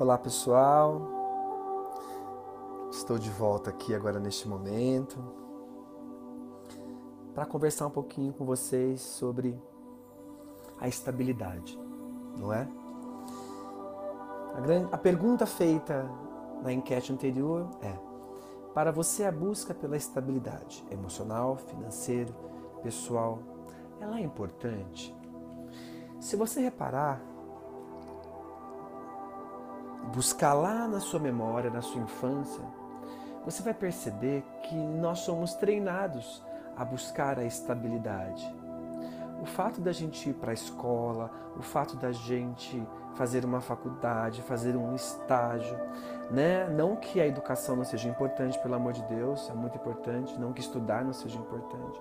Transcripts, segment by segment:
Olá pessoal, estou de volta aqui agora neste momento para conversar um pouquinho com vocês sobre a estabilidade, não é? A, grande, a pergunta feita na enquete anterior é: para você a busca pela estabilidade emocional, financeira, pessoal, ela é importante? Se você reparar, buscar lá na sua memória, na sua infância, você vai perceber que nós somos treinados a buscar a estabilidade. O fato da gente ir para a escola, o fato da gente fazer uma faculdade, fazer um estágio, né? Não que a educação não seja importante, pelo amor de Deus, é muito importante, não que estudar não seja importante.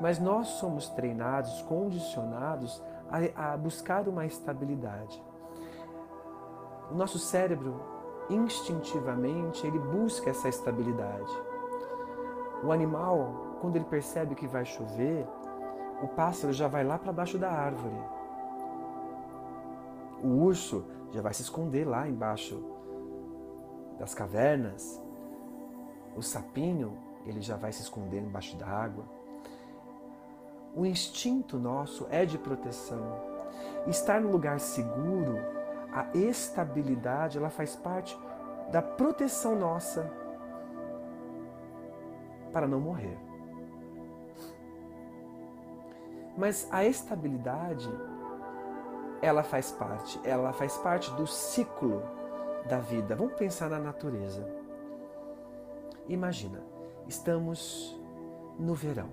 Mas nós somos treinados, condicionados a, a buscar uma estabilidade. O nosso cérebro, instintivamente, ele busca essa estabilidade. O animal, quando ele percebe que vai chover, o pássaro já vai lá para baixo da árvore. O urso já vai se esconder lá embaixo das cavernas. O sapinho, ele já vai se esconder embaixo da água. O instinto nosso é de proteção. Estar no lugar seguro a estabilidade ela faz parte da proteção nossa para não morrer. Mas a estabilidade ela faz parte, ela faz parte do ciclo da vida. Vamos pensar na natureza. Imagina, estamos no verão.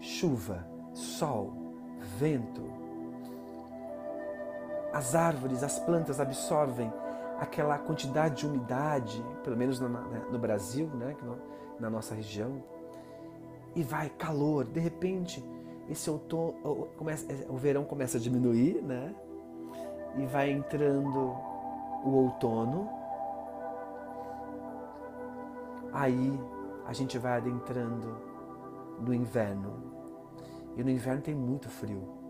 Chuva, sol, vento, as árvores, as plantas absorvem aquela quantidade de umidade, pelo menos no, né, no Brasil, né, na nossa região, e vai calor. De repente, esse outono, começa, o verão começa a diminuir, né, e vai entrando o outono. Aí a gente vai adentrando no inverno. E no inverno tem muito frio.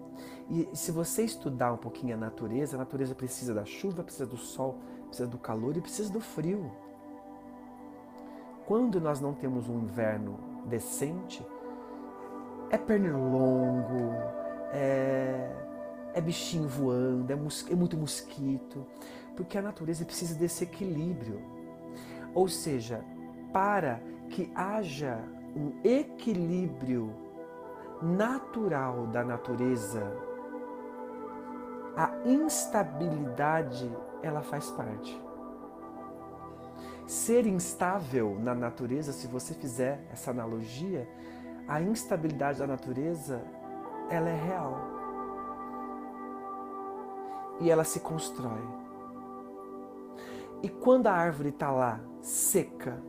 E se você estudar um pouquinho a natureza, a natureza precisa da chuva, precisa do sol, precisa do calor e precisa do frio. Quando nós não temos um inverno decente, é pernilongo, é, é bichinho voando, é, é muito mosquito, porque a natureza precisa desse equilíbrio. Ou seja, para que haja um equilíbrio natural da natureza a instabilidade ela faz parte. Ser instável na natureza, se você fizer essa analogia, a instabilidade da natureza, ela é real. E ela se constrói. E quando a árvore está lá, seca,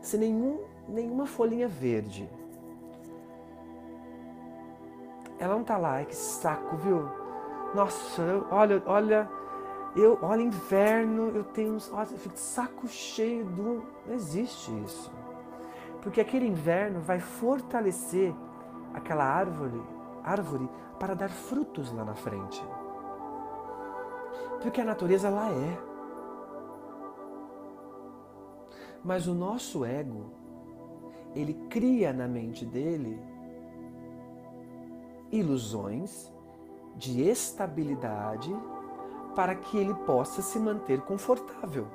sem nenhum, nenhuma folhinha verde, ela não está lá, é que saco, viu? Nossa, olha, olha, eu, olha, inverno, eu tenho uns. Olha, eu fico de saco cheio do. Não existe isso. Porque aquele inverno vai fortalecer aquela árvore, árvore para dar frutos lá na frente. Porque a natureza lá é. Mas o nosso ego, ele cria na mente dele ilusões de estabilidade para que ele possa se manter confortável.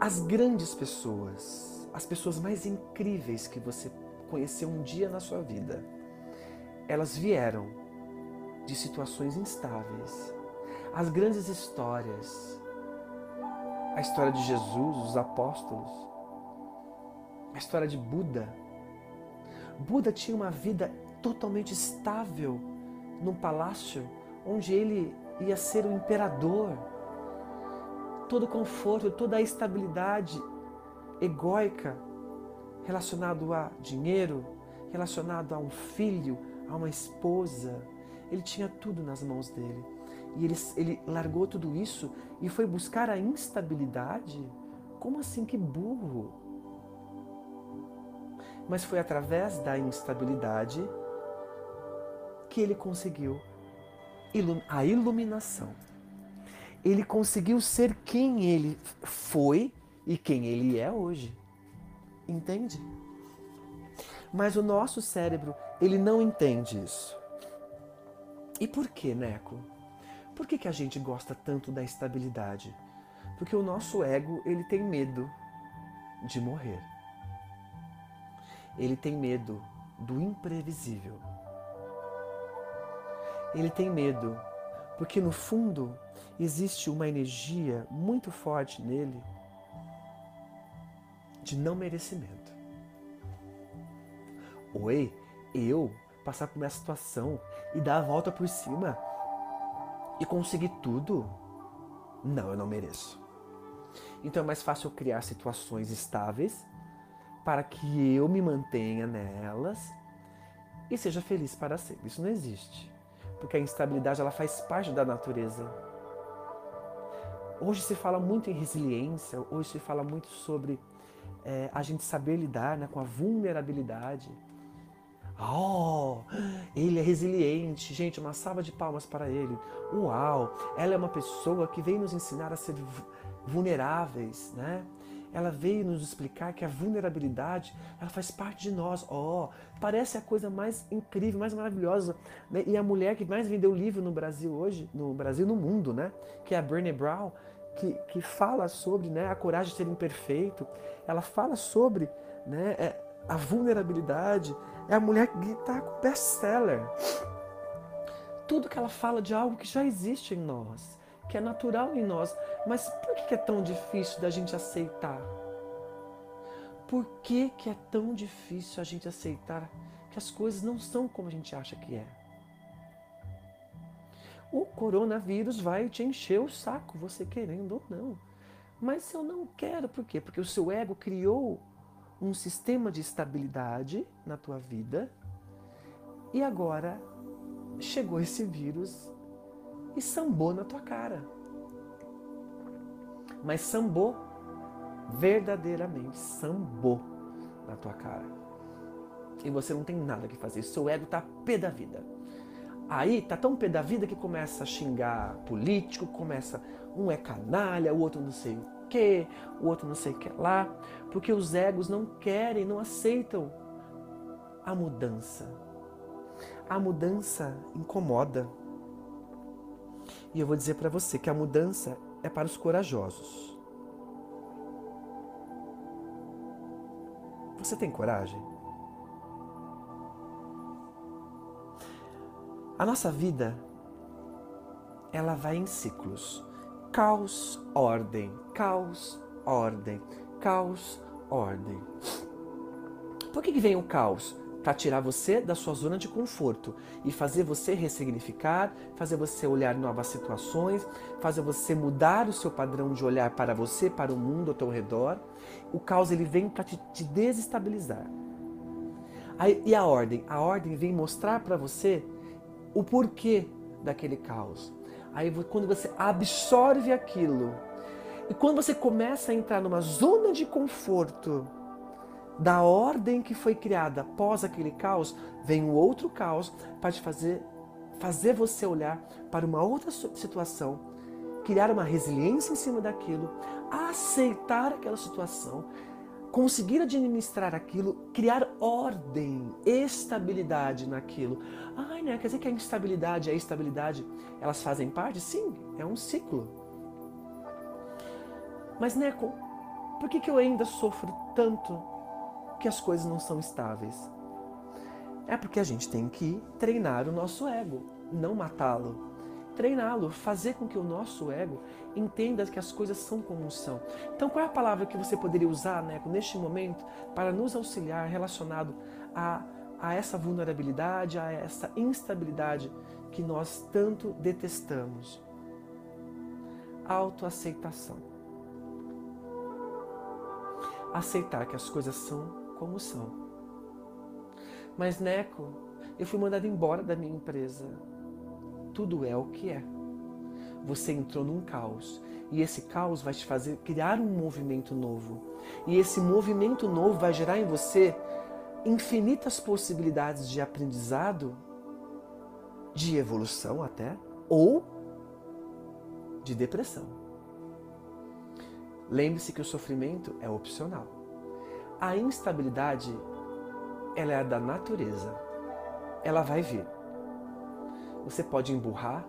As grandes pessoas, as pessoas mais incríveis que você conheceu um dia na sua vida, elas vieram de situações instáveis. As grandes histórias, a história de Jesus, os apóstolos, a história de Buda. Buda tinha uma vida totalmente estável num palácio onde ele ia ser o imperador. Todo o conforto, toda a estabilidade egóica relacionado a dinheiro, relacionado a um filho, a uma esposa. Ele tinha tudo nas mãos dele. E ele, ele largou tudo isso e foi buscar a instabilidade? Como assim? Que burro! Mas foi através da instabilidade que ele conseguiu a iluminação. ele conseguiu ser quem ele foi e quem ele é hoje. Entende? Mas o nosso cérebro, ele não entende isso. E por que, Neco? Por que, que a gente gosta tanto da estabilidade? Porque o nosso ego, ele tem medo de morrer. Ele tem medo do imprevisível. Ele tem medo porque no fundo existe uma energia muito forte nele de não merecimento. Oi, eu passar por uma situação e dar a volta por cima e conseguir tudo? Não, eu não mereço. Então é mais fácil criar situações estáveis para que eu me mantenha nelas e seja feliz para sempre. Isso não existe, porque a instabilidade ela faz parte da natureza. Hoje se fala muito em resiliência, hoje se fala muito sobre é, a gente saber lidar né, com a vulnerabilidade. Oh, ele é resiliente. Gente, uma salva de palmas para ele. Uau, ela é uma pessoa que vem nos ensinar a ser vulneráveis, né? Ela veio nos explicar que a vulnerabilidade, ela faz parte de nós. Oh, parece a coisa mais incrível, mais maravilhosa. Né? E a mulher que mais vendeu livro no Brasil hoje, no Brasil, no mundo, né? Que é a Brené Brown, que, que fala sobre né, a coragem de ser imperfeito. Ela fala sobre né, é, a vulnerabilidade, é a mulher que está com best-seller. Tudo que ela fala de algo que já existe em nós, que é natural em nós. Mas por que é tão difícil da gente aceitar? Por que, que é tão difícil a gente aceitar que as coisas não são como a gente acha que é? O coronavírus vai te encher o saco, você querendo ou não. Mas eu não quero, por quê? Porque o seu ego criou um sistema de estabilidade na tua vida e agora chegou esse vírus e sambou na tua cara. Mas sambou verdadeiramente, sambou na tua cara. E você não tem nada que fazer, seu ego tá pé da vida. Aí tá tão pé da vida que começa a xingar político, começa um é canalha, o outro não sei o quê, o outro não sei o que lá, porque os egos não querem, não aceitam a mudança. A mudança incomoda. E eu vou dizer para você que a mudança é para os corajosos. Você tem coragem? A nossa vida ela vai em ciclos caos, ordem, caos, ordem, caos, ordem. Por que, que vem o caos? Para tirar você da sua zona de conforto e fazer você ressignificar, fazer você olhar novas situações, fazer você mudar o seu padrão de olhar para você, para o mundo ao teu redor. O caos ele vem para te, te desestabilizar. Aí, e a ordem? A ordem vem mostrar para você o porquê daquele caos. Aí quando você absorve aquilo e quando você começa a entrar numa zona de conforto da ordem que foi criada após aquele caos, vem um outro caos para te fazer fazer você olhar para uma outra situação, criar uma resiliência em cima daquilo, aceitar aquela situação, conseguir administrar aquilo, criar ordem, estabilidade naquilo. Ai, né? Quer dizer que a instabilidade e a estabilidade, elas fazem parte? Sim, é um ciclo. Mas, Neco, por que, que eu ainda sofro tanto que as coisas não são estáveis? É porque a gente tem que treinar o nosso ego, não matá-lo treiná-lo, fazer com que o nosso ego entenda que as coisas são como são. Então, qual é a palavra que você poderia usar, né, neste momento, para nos auxiliar relacionado a, a essa vulnerabilidade, a essa instabilidade que nós tanto detestamos? Autoaceitação. Aceitar que as coisas são como são. Mas, Neco, eu fui mandado embora da minha empresa tudo é o que é. Você entrou num caos e esse caos vai te fazer criar um movimento novo. E esse movimento novo vai gerar em você infinitas possibilidades de aprendizado, de evolução até, ou de depressão. Lembre-se que o sofrimento é opcional. A instabilidade, ela é da natureza. Ela vai vir. Você pode emburrar,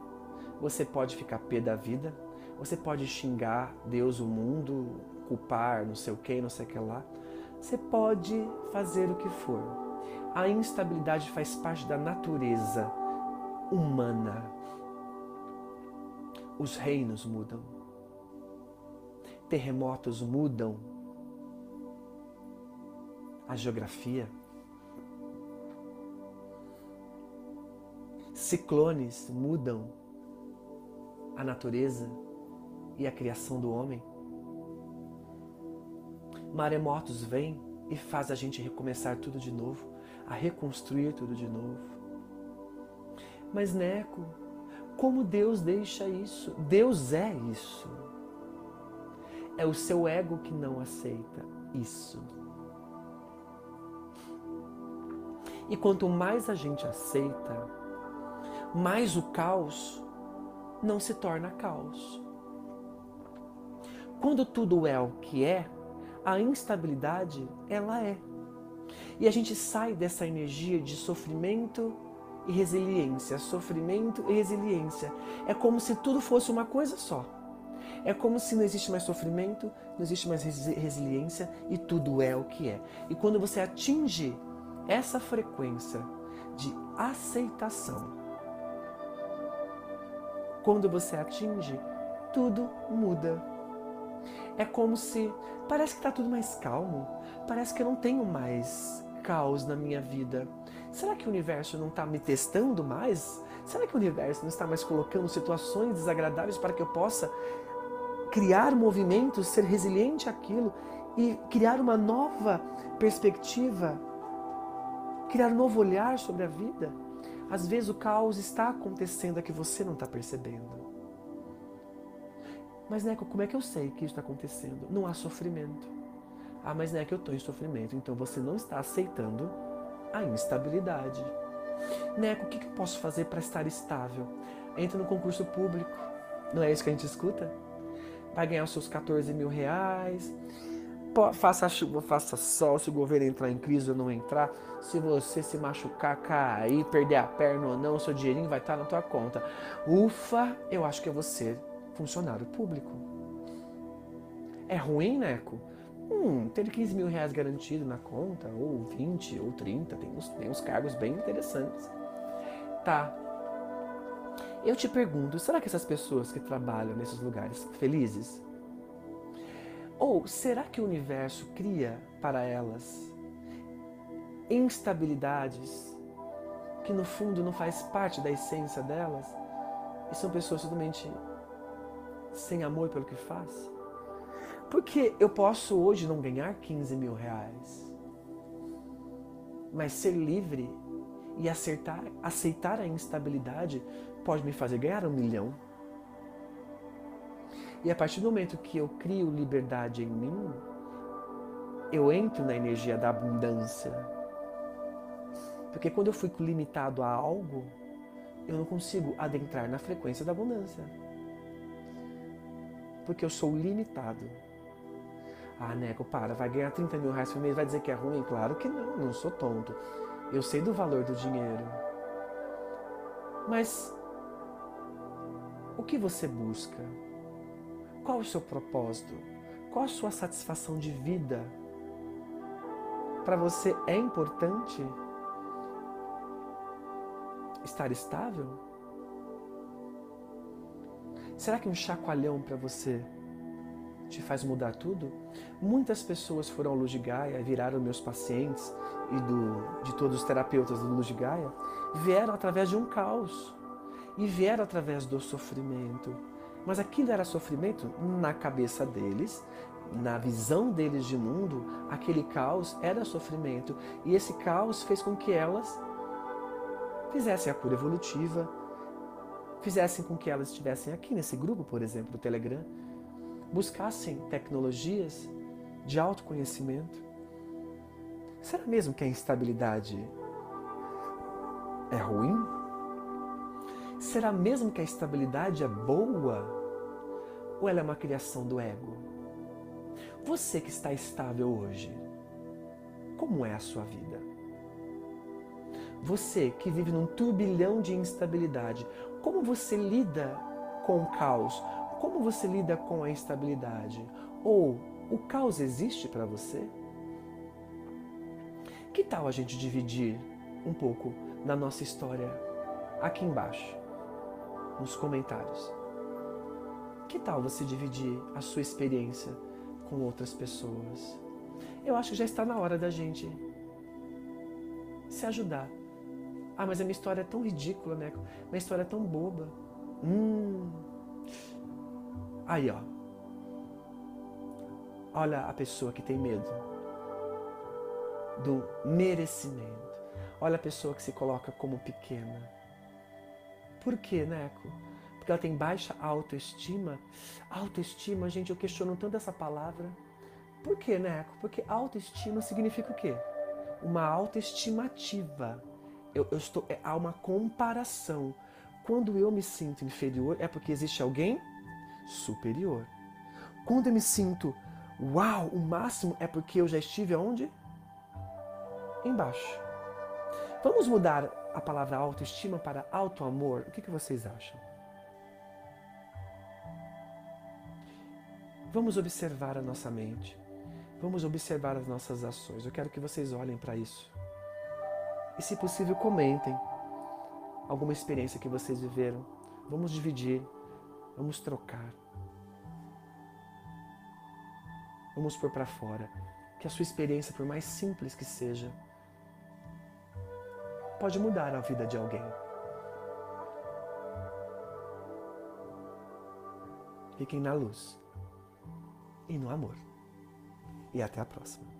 você pode ficar pé da vida, você pode xingar Deus, o mundo, culpar, não sei o que, não sei o que lá. Você pode fazer o que for. A instabilidade faz parte da natureza humana. Os reinos mudam. Terremotos mudam a geografia. Ciclones mudam a natureza e a criação do homem. Maremotos vêm e faz a gente recomeçar tudo de novo, a reconstruir tudo de novo. Mas Neco, como Deus deixa isso? Deus é isso. É o seu ego que não aceita isso. E quanto mais a gente aceita, mais o caos não se torna caos. Quando tudo é o que é, a instabilidade ela é. E a gente sai dessa energia de sofrimento e resiliência, sofrimento e resiliência. É como se tudo fosse uma coisa só. É como se não existe mais sofrimento, não existe mais resiliência e tudo é o que é. E quando você atinge essa frequência de aceitação, quando você atinge, tudo muda. É como se parece que está tudo mais calmo, parece que eu não tenho mais caos na minha vida. Será que o universo não está me testando mais? Será que o universo não está mais colocando situações desagradáveis para que eu possa criar movimentos, ser resiliente àquilo e criar uma nova perspectiva, criar um novo olhar sobre a vida? Às vezes o caos está acontecendo é que você não está percebendo. Mas, Neco, como é que eu sei que isso está acontecendo? Não há sofrimento. Ah, mas Neco, eu estou em sofrimento. Então você não está aceitando a instabilidade. Neco, o que, eu posso fazer para estar estável? Entra no concurso público. Não é isso que a gente escuta? Vai ganhar os seus 14 mil reais. Faça chuva, faça sol. Se o governo entrar em crise ou não entrar. Se você se machucar, cair, perder a perna ou não, seu dinheirinho vai estar na tua conta. Ufa, eu acho que é você funcionário público. É ruim, Neco? Hum, ter 15 mil reais garantido na conta, ou 20, ou 30, tem uns, tem uns cargos bem interessantes. Tá. Eu te pergunto, será que essas pessoas que trabalham nesses lugares felizes? Ou será que o universo cria para elas instabilidades que no fundo não faz parte da essência delas? E são pessoas totalmente sem amor pelo que faz? Porque eu posso hoje não ganhar 15 mil reais, mas ser livre e acertar, aceitar a instabilidade pode me fazer ganhar um milhão. E a partir do momento que eu crio liberdade em mim, eu entro na energia da abundância. Porque quando eu fui limitado a algo, eu não consigo adentrar na frequência da abundância porque eu sou limitado. Ah, Neco, para, vai ganhar 30 mil reais por mês, vai dizer que é ruim? Claro que não, não sou tonto. Eu sei do valor do dinheiro. Mas o que você busca? Qual o seu propósito? Qual a sua satisfação de vida? Para você é importante estar estável? Será que um chacoalhão para você te faz mudar tudo? Muitas pessoas foram ao Luz de Gaia, viraram meus pacientes e do, de todos os terapeutas do Luz de Gaia, vieram através de um caos e vieram através do sofrimento. Mas aquilo era sofrimento na cabeça deles, na visão deles de mundo, aquele caos era sofrimento. E esse caos fez com que elas fizessem a cura evolutiva, fizessem com que elas estivessem aqui nesse grupo, por exemplo, do Telegram, buscassem tecnologias de autoconhecimento. Será mesmo que a instabilidade é ruim? Será mesmo que a estabilidade é boa? Ou ela é uma criação do ego? Você que está estável hoje, como é a sua vida? Você que vive num turbilhão de instabilidade, como você lida com o caos? Como você lida com a instabilidade? Ou o caos existe para você? Que tal a gente dividir um pouco da nossa história aqui embaixo, nos comentários? Que tal você dividir a sua experiência com outras pessoas? Eu acho que já está na hora da gente se ajudar. Ah, mas a minha história é tão ridícula, né? Minha história é tão boba. Hum. Aí, ó. Olha a pessoa que tem medo do merecimento. Olha a pessoa que se coloca como pequena. Por quê, Neco? Porque ela tem baixa autoestima. Autoestima, gente, eu questiono tanto essa palavra. Por quê, Neco? Porque autoestima significa o quê? Uma autoestimativa eu, eu estou, é, há uma comparação. Quando eu me sinto inferior, é porque existe alguém superior. Quando eu me sinto, uau, o máximo, é porque eu já estive aonde? Embaixo. Vamos mudar a palavra autoestima para autoamor? O que, que vocês acham? Vamos observar a nossa mente. Vamos observar as nossas ações. Eu quero que vocês olhem para isso. E se possível, comentem alguma experiência que vocês viveram. Vamos dividir, vamos trocar. Vamos pôr para fora que a sua experiência, por mais simples que seja, pode mudar a vida de alguém. Fiquem na luz e no amor. E até a próxima.